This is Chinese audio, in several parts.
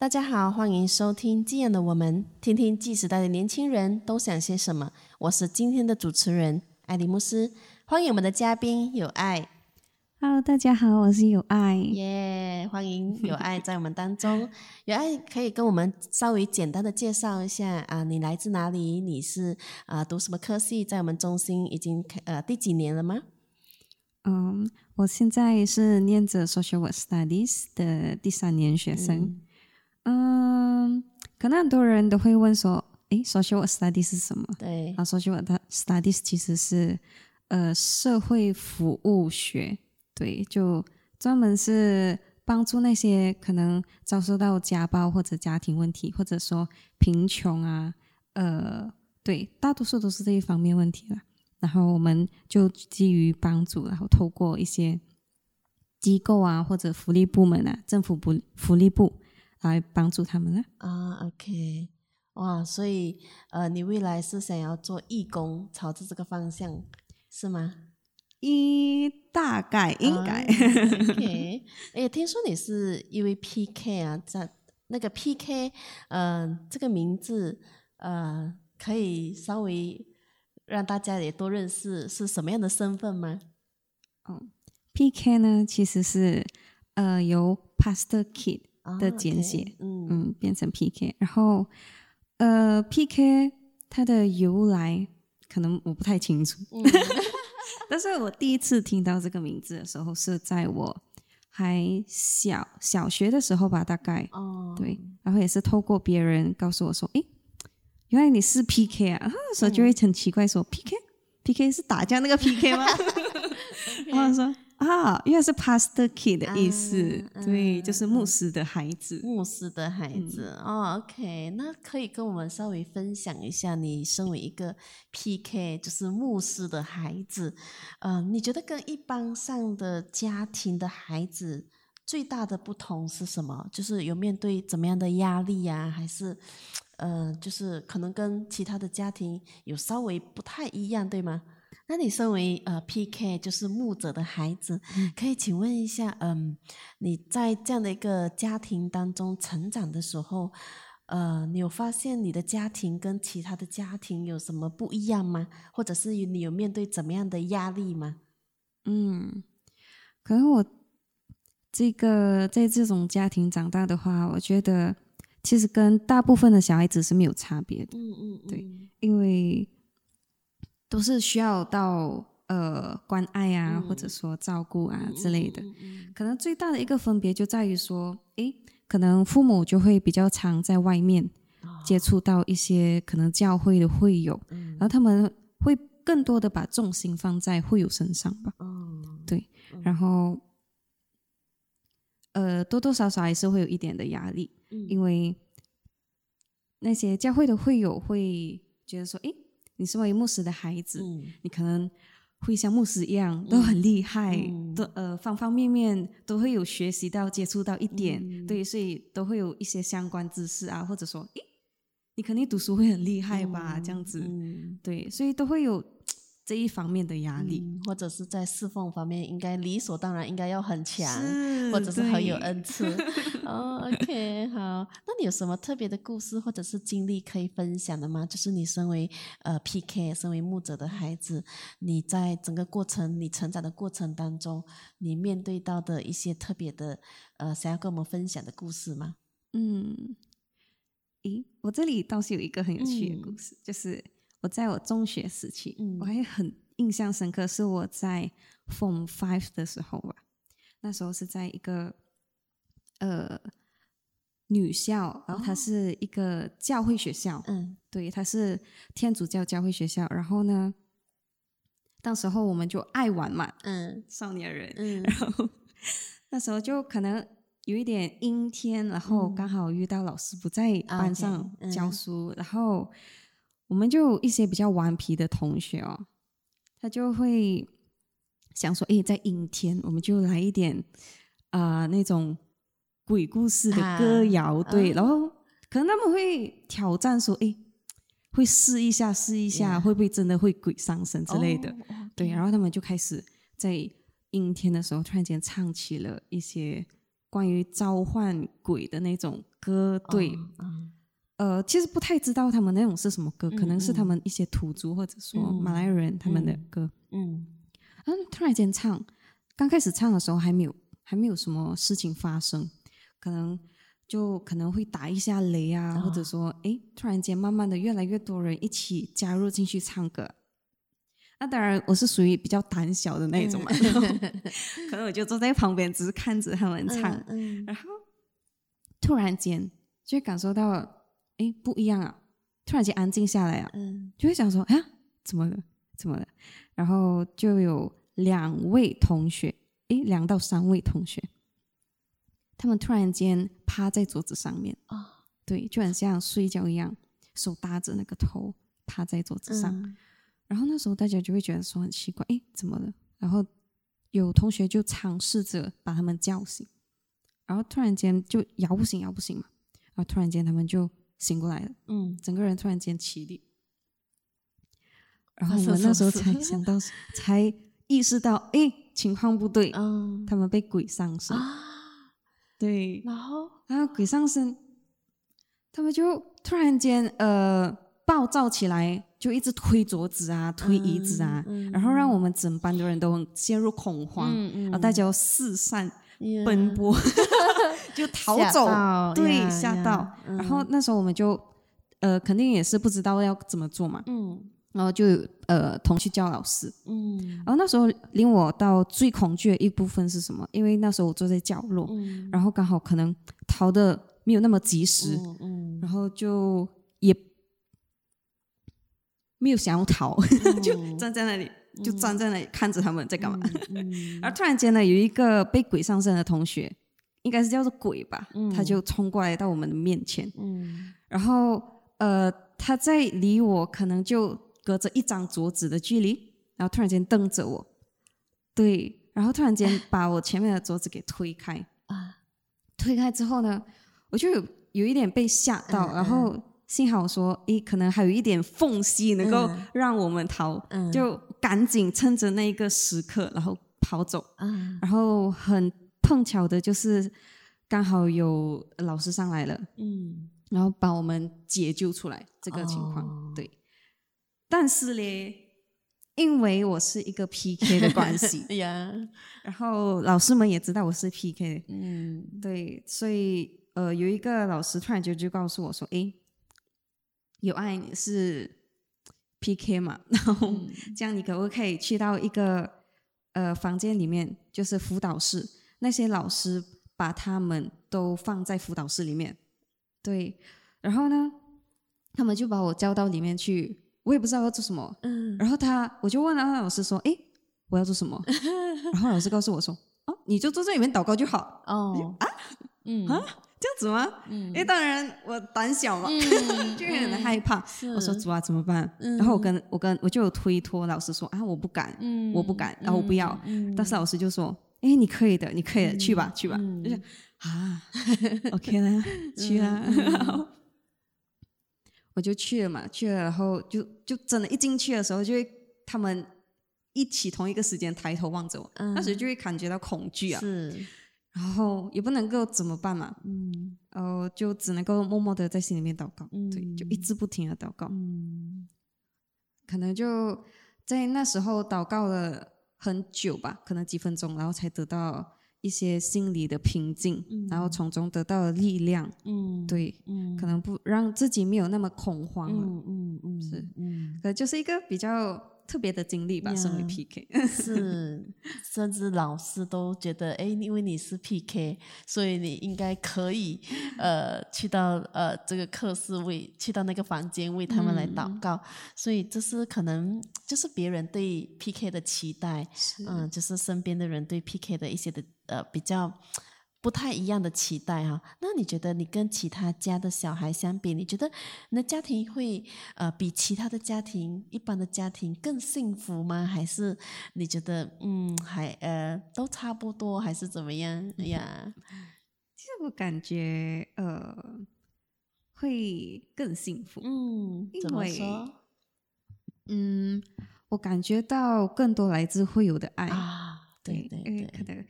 大家好，欢迎收听《纪言的我们》，听听 G 时代的年轻人都想些什么。我是今天的主持人艾迪姆斯，欢迎我们的嘉宾有爱。Hello，大家好，我是有爱。耶欢迎有爱在我们当中。有爱可以跟我们稍微简单的介绍一下啊，你来自哪里？你是啊读什么科系？在我们中心已经呃第几年了吗？嗯，我现在是念着 Social Work Studies 的第三年学生。嗯，可能很多人都会问说，诶 s o c i a l Studies 是什么？对啊，Social Studies 其实是呃社会服务学，对，就专门是帮助那些可能遭受到家暴或者家庭问题，或者说贫穷啊，呃，对，大多数都是这一方面问题了。然后我们就基于帮助，然后透过一些机构啊，或者福利部门啊，政府部福利部来帮助他们呢。啊，OK，哇，所以呃，你未来是想要做义工，朝着这个方向是吗？一大概应该、啊 OK，哎，听说你是因为 PK 啊，在那个 PK，呃，这个名字呃，可以稍微让大家也多认识是什么样的身份吗？嗯，PK 呢，其实是呃由 Pastor Kid 啊的简写，嗯嗯，变成 PK。然后呃 PK 它的由来可能我不太清楚，嗯但是我第一次听到这个名字的时候是在我还小小学的时候吧，大概哦，对，然后也是透过别人告诉我说，诶，原来你是 PK 啊，那时候就会很奇怪说、PK PK 是打架那个 PK 吗？然后说啊，原来是 Pastor Kid 的意思，啊对，嗯就是牧师的孩子。牧师的孩子、哦，OK，那可以跟我们稍微分享一下，你身为一个 PK，就是牧师的孩子，呃，你觉得跟一般上的家庭的孩子最大的不同是什么？就是有面对怎么样的压力呀、还是呃，就是可能跟其他的家庭有稍微不太一样，对吗？那你身为呃 PK，就是牧者的孩子，可以请问一下，嗯，你在这样的一个家庭当中成长的时候，呃，你有发现你的家庭跟其他的家庭有什么不一样吗？或者是你有面对怎么样的压力吗？嗯，可能我这个在这种家庭长大的话，我觉得其实跟大部分的小孩子是没有差别的，嗯嗯，对嗯因为都是需要到呃关爱啊，或者说照顾啊之类的。可能最大的一个分别就在于说，诶，可能父母就会比较常在外面接触到一些可能教会的会友，嗯。然后他们会更多的把重心放在会友身上吧。哦，对，然后呃，多多少少还是会有一点的压力，嗯。因为那些教会的会友会觉得说，诶，你身为牧师的孩子，嗯。你可能会像牧师一样都很厉害，嗯。都呃方方面面都会有学习到、接触到一点，嗯。对，所以都会有一些相关知识啊，或者说，诶，你肯定读书会很厉害吧，这样子，嗯。对，所以都会有这一方面的压力。嗯，或者是在侍奉方面，应该理所当然应该要很强，或者是很有恩赐。哦，OK，好，那你有什么特别的故事或者是经历可以分享的吗？就是你身为呃 PK，身为牧者的孩子，你在整个过程，你成长的过程当中，你面对到的一些特别的呃，想要跟我们分享的故事吗？嗯，诶，我这里倒是有一个很有趣的故事，就是我在我中学时期，嗯。我还很印象深刻，是我在 Form Five 的时候吧，那时候是在一个呃女校，然后它是一个教会学校，嗯。对，它是天主教教会学校，然后呢，当时候我们就爱玩嘛，嗯。少年人，嗯。然后那时候就可能有一点阴天，然后刚好遇到老师不在啊班上嗯。教书，然后我们就有一些比较顽皮的同学哦，他就会想说，哎，在阴天，我们就来一点啊、那种鬼故事的歌啊谣，对，啊然后可能他们会挑战说，哎，会试一下，试一下会不会真的会鬼上身之类的。对，然后他们就开始在阴天的时候，突然间唱起了一些关于召唤鬼的那种歌，对，嗯呃，其实不太知道他们那种是什么歌，可能是他们一些土族或者说嗯马来人他们的歌。嗯。嗯，突然间唱，刚开始唱的时候还没有还没有什么事情发生，可能就可能会打一下雷啊，或者说哎，突然间慢慢的越来越多人一起加入进去唱歌。那当然，我是属于比较胆小的那一种嘛，可能我就坐在旁边，只是看着他们唱，嗯。然后突然间就感受到，诶，不一样啊！突然间安静下来啊，嗯就会想说啊，怎么了？怎么了？然后就有两位同学，诶，两到三位同学，他们突然间趴在桌子上面，啊对，就很像睡觉一样，手搭着那个头趴在桌子上。嗯然后那时候大家就会觉得说很奇怪，诶，怎么了？然后有同学就尝试着把他们叫醒，然后突然间就摇不醒，摇不醒嘛，然后突然间他们就醒过来了。嗯。整个人突然间起立，然后我们那时候才想到，才意识到，哎，情况不对，嗯。他们被鬼上身。啊，对，然后？然后鬼上身，他们就突然间呃暴躁起来，就一直推桌子啊，推椅子啊，嗯嗯然后让我们整班的人都陷入恐慌，嗯嗯。然后大家要四散呀奔波，就逃走，对，吓到。嗯然后那时候我们就呃肯定也是不知道要怎么做嘛，嗯。然后就呃同去叫老师。嗯。然后那时候令我到最恐惧的一部分是什么？因为那时候我坐在角落，嗯。然后刚好可能逃的没有那么及时，嗯嗯然后就也没有想要逃，就站在那里，就站在那里看着他们在干嘛。嗯 然后突然间呢，有一个被鬼上身的同学，应该是叫做鬼吧，他就冲过来到我们的面前，嗯。然后呃，他在离我可能就隔着一张桌子的距离，然后突然间瞪着我，对，然后突然间 把我前面的桌子给推开，啊。推开之后呢，我就有有一点被吓到，嗯然后幸好说，诶，可能还有一点缝隙能够嗯。让我们逃，嗯。就赶紧趁着那一个时刻，然后跑走。啊然后很碰巧的就是刚好有老师上来了，嗯。然后把我们解救出来这个情况。哦。对，但是嘞，因为我是一个 PK 的关系，呀然后老师们也知道我是 PK，嗯。对，所以呃，有一个老师突然间就告诉我说：“诶，有爱你是 PK 嘛，然后嗯这样你可不可以去到一个呃房间里面，就是辅导室，那些老师把他们都放在辅导室里面，对，然后呢，他们就把我叫到里面去，我也不知道要做什么，嗯。然后他我就问了那老师说：诶，我要做什么？然后老师告诉我说：哦，你就坐在里面祷告就好。”哦。啊？嗯。啊这样子吗？嗯。因为当然我胆小嘛，嗯。就有点害怕。是。我说主啊，怎么办？嗯。然后我跟我跟我就有推脱老师说啊，我不敢，嗯。我不敢，然后我不要。嗯。但是老师就说，哎，你可以的，你可以的，去吧，去吧。嗯。就是啊，OK 啦，去啦。嗯。然后我就去了嘛，去了，然后就就真的，一进去的时候，就会他们一起同一个时间抬头望着我，嗯。那时就会感觉到恐惧啊，是然后也不能够怎么办嘛，嗯。呃就只能够默默的在心里面祷告，嗯对，就一直不停的祷告，嗯。可能就在那时候祷告了很久吧，可能几分钟，然后才得到一些心理的平静，然后。从中得到了力量，嗯对，嗯。可能不让自己没有那么恐慌了，嗯嗯嗯是嗯。可就是一个比较特别的经历吧，身为 PK，是，甚至老师都觉得，哎，因为你是 PK，所以你应该可以，呃，去到呃这个课室为去到那个房间为他们来祷告，所以这是可能就是别人对 PK 的期待，嗯，就是身边的人对 PK 的一些的呃比较。不太一样的期待哈、那你觉得你跟其他家的小孩相比，你觉得你的家庭会呃比其他的家庭、一般的家庭更幸福吗？还是你觉得嗯还呃都差不多，还是怎么样哎呀？其实我感觉呃会更幸福，嗯，因怎么为说嗯，我感觉到更多来自会有的爱。啊？对对可，能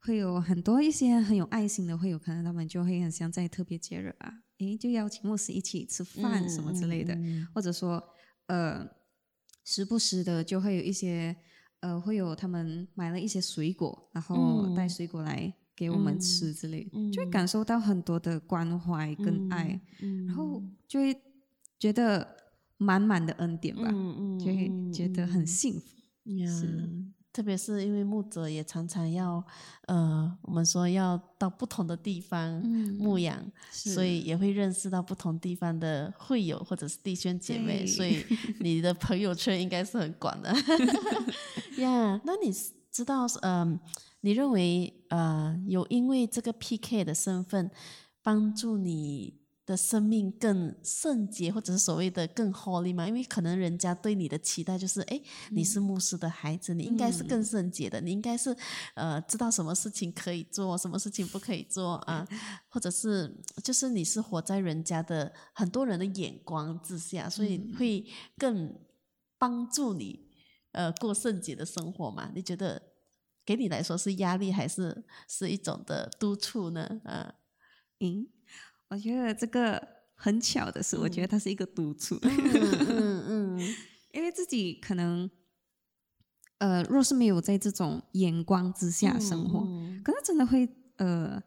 会有很多一些很有爱心的会有，可能他们就会很像在特别节日啊，诶，就邀请牧师一起吃饭什么之类的，或者说呃，时不时的就会有一些呃，会有他们买了一些水果，然后带水果来给我们吃之类，就会感受到很多的关怀跟爱，然后就会觉得满满的恩典吧，就会觉得很幸福，是。特别是因为牧者也常常要，呃，我们说要到不同的地方牧养，所以也会认识到不同地方的会友或者是弟兄姐妹，所以你的朋友圈应该是很广的。呀，那你知道，嗯，你认为，呃，有因为这个 PK 的身份帮助你？的生命更圣洁，或者是所谓的更 holy 嘛？因为可能人家对你的期待就是，哎，你是牧师的孩子，你应该是更圣洁的，你应该是呃知道什么事情可以做，什么事情不可以做啊？或者是就是你是活在人家的很多人的眼光之下，所以会更帮助你呃过圣洁的生活嘛？你觉得给你来说是压力，还是是一种的督促呢？啊，嗯。我觉得这个很巧的是，我觉得它是一个督促。嗯嗯，因为自己可能，呃，若是没有在这种眼光之下生活，可能真的会呃，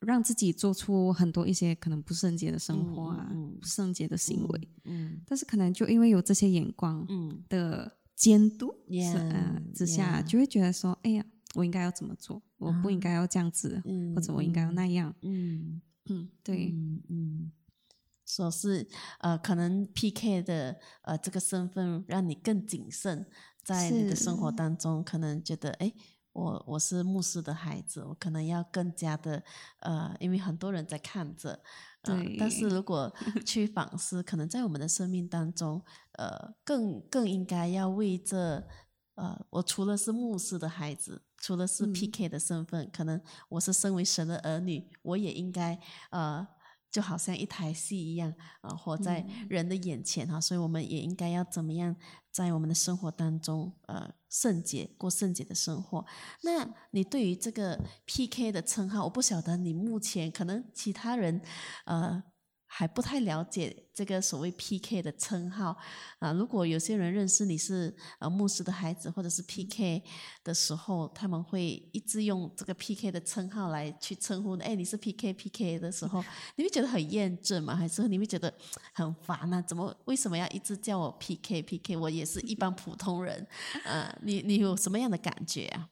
让自己做出很多一些可能不圣洁的生活啊，不圣洁的行为。嗯，但是可能就因为有这些眼光的监督之下，就会觉得说，哎呀，我应该要怎么做？我不应该要这样子，或者我应该要那样。嗯。嗯，对，嗯嗯，说是呃，可能 PK 的呃这个身份让你更谨慎，在你的生活当中，可能觉得哎，我我是牧师的孩子，我可能要更加的呃，因为很多人在看着，对。但是如果 去反思，可能在我们的生命当中，呃，更更应该要为这呃，我除了是牧师的孩子。除了是 PK 的身份，可能我是身为神的儿女，我也应该呃，就好像一台戏一样啊，活在人的眼前哈。所以我们也应该要怎么样，在我们的生活当中呃，圣洁过圣洁的生活。那你对于这个 PK 的称号，我不晓得你目前可能其他人呃。还不太了解这个所谓 PK 的称号啊！如果有些人认识你是呃牧师的孩子，或者是 PK 的时候，他们会一直用这个 PK 的称号来去称呼。哎，你是 PK PK 的时候，你会觉得很厌倦吗？还是你会觉得很烦呢？怎么为什么要一直叫我 PK PK？我也是一般普通人啊！你你有什么样的感觉啊？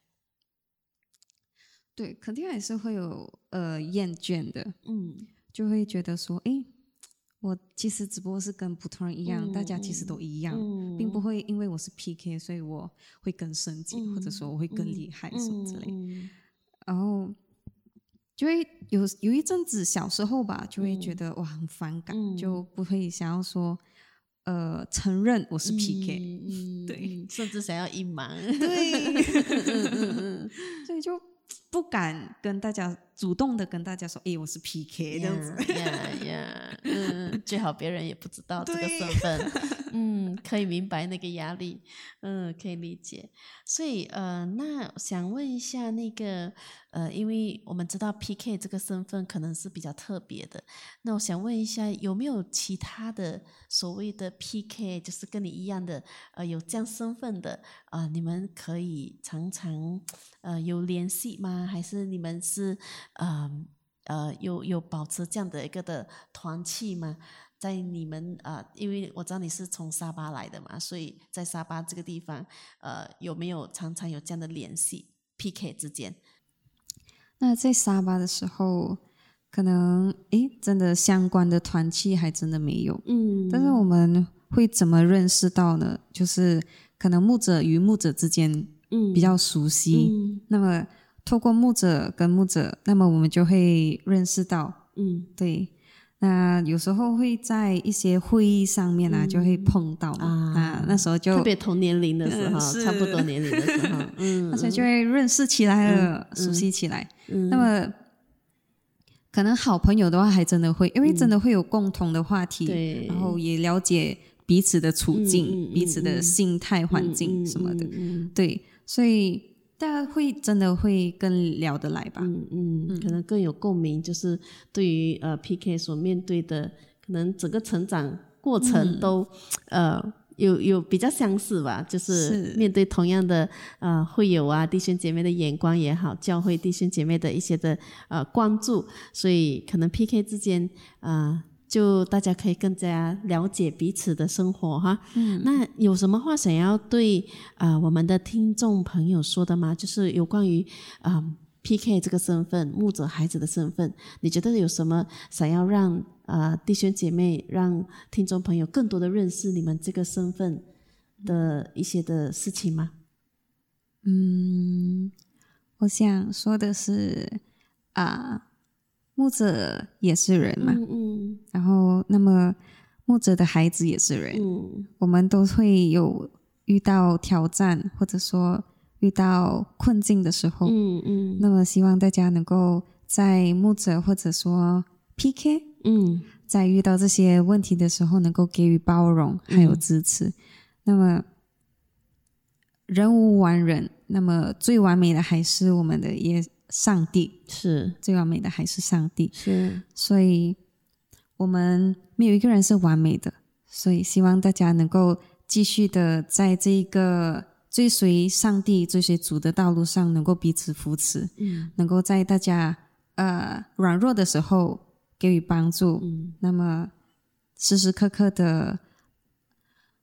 对，肯定还是会有呃厌倦的，嗯，就会觉得说，哎。我其实只不过是跟普通人一样，大家其实都一样，并不会因为我是 PK，所以我会更升级，或者说我会更厉害什么之类。然后就会有有一阵子小时候吧，就会觉得哇很反感，就不会想要说呃承认我是 PK，对，甚至想要隐瞒，对，所以就。不敢跟大家主动的跟大家说，哎，我是 PK 这样子，呀呀，嗯，最好别人也不知道这个身份，嗯，可以明白那个压力，嗯，可以理解。所以，呃，那想问一下那个，呃，因为我们知道 PK 这个身份可能是比较特别的，那我想问一下，有没有其他的所谓的 PK，就是跟你一样的，呃，有这样身份的，啊，你们可以常常，呃，有联系吗？还是你们是呃呃有有保持这样的一个的团契吗？在你们啊，因为我知道你是从沙巴来的嘛，所以在沙巴这个地方，呃，有没有常常有这样的联系？PK 之间？那在沙巴的时候，可能诶，真的相关的团契还真的没有。嗯，但是我们会怎么认识到呢？就是可能牧者与牧者之间，嗯，比较熟悉，那么。透过牧者跟牧者，那么我们就会认识到，嗯，对。那有时候会在一些会议上面啊，就会碰到啊，那时候就特别同年龄的时候，差不多年龄的时候，嗯，所以就会认识起来了，熟悉起来。那么可能好朋友的话，还真的会，因为真的会有共同的话题，然后也了解彼此的处境、彼此的心态、环境什么的，对，所以。大家会真的会更聊得来吧？嗯嗯，可能更有共鸣，就是对于呃 PK 所面对的，可能整个成长过程都呃有有比较相似吧，就是是面对同样的呃会友啊弟兄姐妹的眼光也好，教会弟兄姐妹的一些的呃关注，所以可能 PK 之间呃。就大家可以更加了解彼此的生活哈，嗯，那有什么话想要对啊、呃我们的听众朋友说的吗？就是有关于啊、PK 这个身份，牧者孩子的身份，你觉得有什么想要让呃弟兄姐妹、让听众朋友更多的认识你们这个身份的一些的事情吗？嗯，我想说的是啊，牧者也是人嘛，嗯嗯然后那么牧者的孩子也是人，嗯我们都会有遇到挑战，或者说遇到困境的时候。嗯嗯那么希望大家能够在牧者或者说 PK 嗯在遇到这些问题的时候，能够给予包容还有支持。那么人无完人，那么最完美的还是我们的耶上帝，是最完美的还是上帝。是所以我们没有一个人是完美的，所以希望大家能够继续的在这一个追随上帝、追随主的道路上，能够彼此扶持，嗯。能够在大家呃软弱的时候给予帮助，嗯。那么时时刻刻的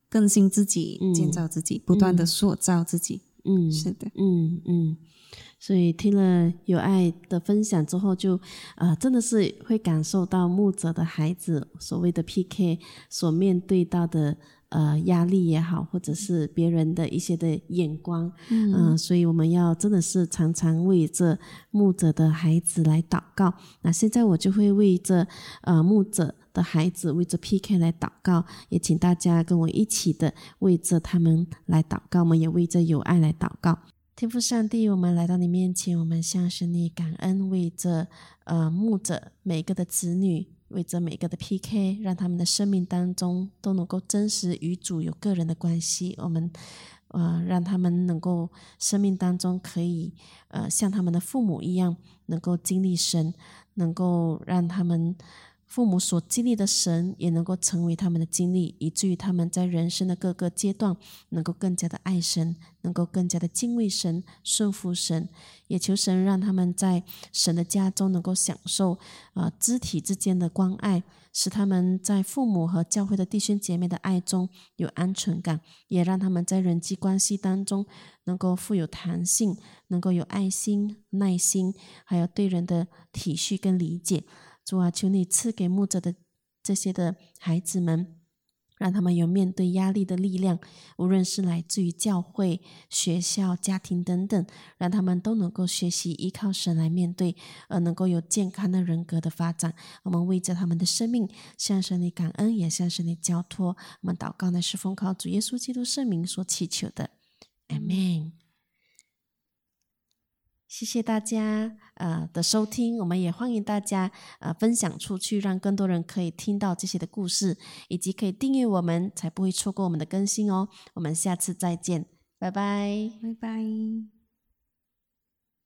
更新自己、嗯。建造自己，不断的塑造自己。嗯是的，嗯嗯，所以听了有爱的分享之后就，呃，真的是会感受到牧者的孩子所谓的 PK 所面对到的呃压力也好，或者是别人的一些的眼光，嗯、所以我们要真的是常常为这牧者的孩子来祷告。那现在我就会为这呃牧者。的孩子为着 PK 来祷告，也请大家跟我一起的为着他们来祷告，我们也为着有爱来祷告。天父上帝，我们来到你面前，我们向神你感恩，为着呃牧者每个的子女，为着每个的 PK，让他们的生命当中都能够真实与主有个人的关系。我们呃让他们能够生命当中可以呃像他们的父母一样，能够经历神，能够让他们。父母所经历的神，也能够成为他们的经历，以至于他们在人生的各个阶段，能够更加的爱神，能够更加的敬畏神、顺服神。也求神让他们在神的家中能够享受呃肢体之间的关爱，使他们在父母和教会的弟兄姐妹的爱中有安全感，也让他们在人际关系当中能够富有弹性，能够有爱心、耐心，还有对人的体恤跟理解。主啊，求你赐给牧者的这些的孩子们，让他们有面对压力的力量，无论是来自于教会、学校、家庭等等，让他们都能够学习依靠神来面对，而能够有健康的人格的发展。我们为着他们的生命向神你感恩，也向神你交托。我们祷告呢，是奉靠主耶稣基督圣名所祈求的，Amen。谢谢大家呃的收听，我们也欢迎大家呃分享出去，让更多人可以听到这些的故事，以及可以订阅我们，才不会错过我们的更新哦。我们下次再见，拜拜。拜拜。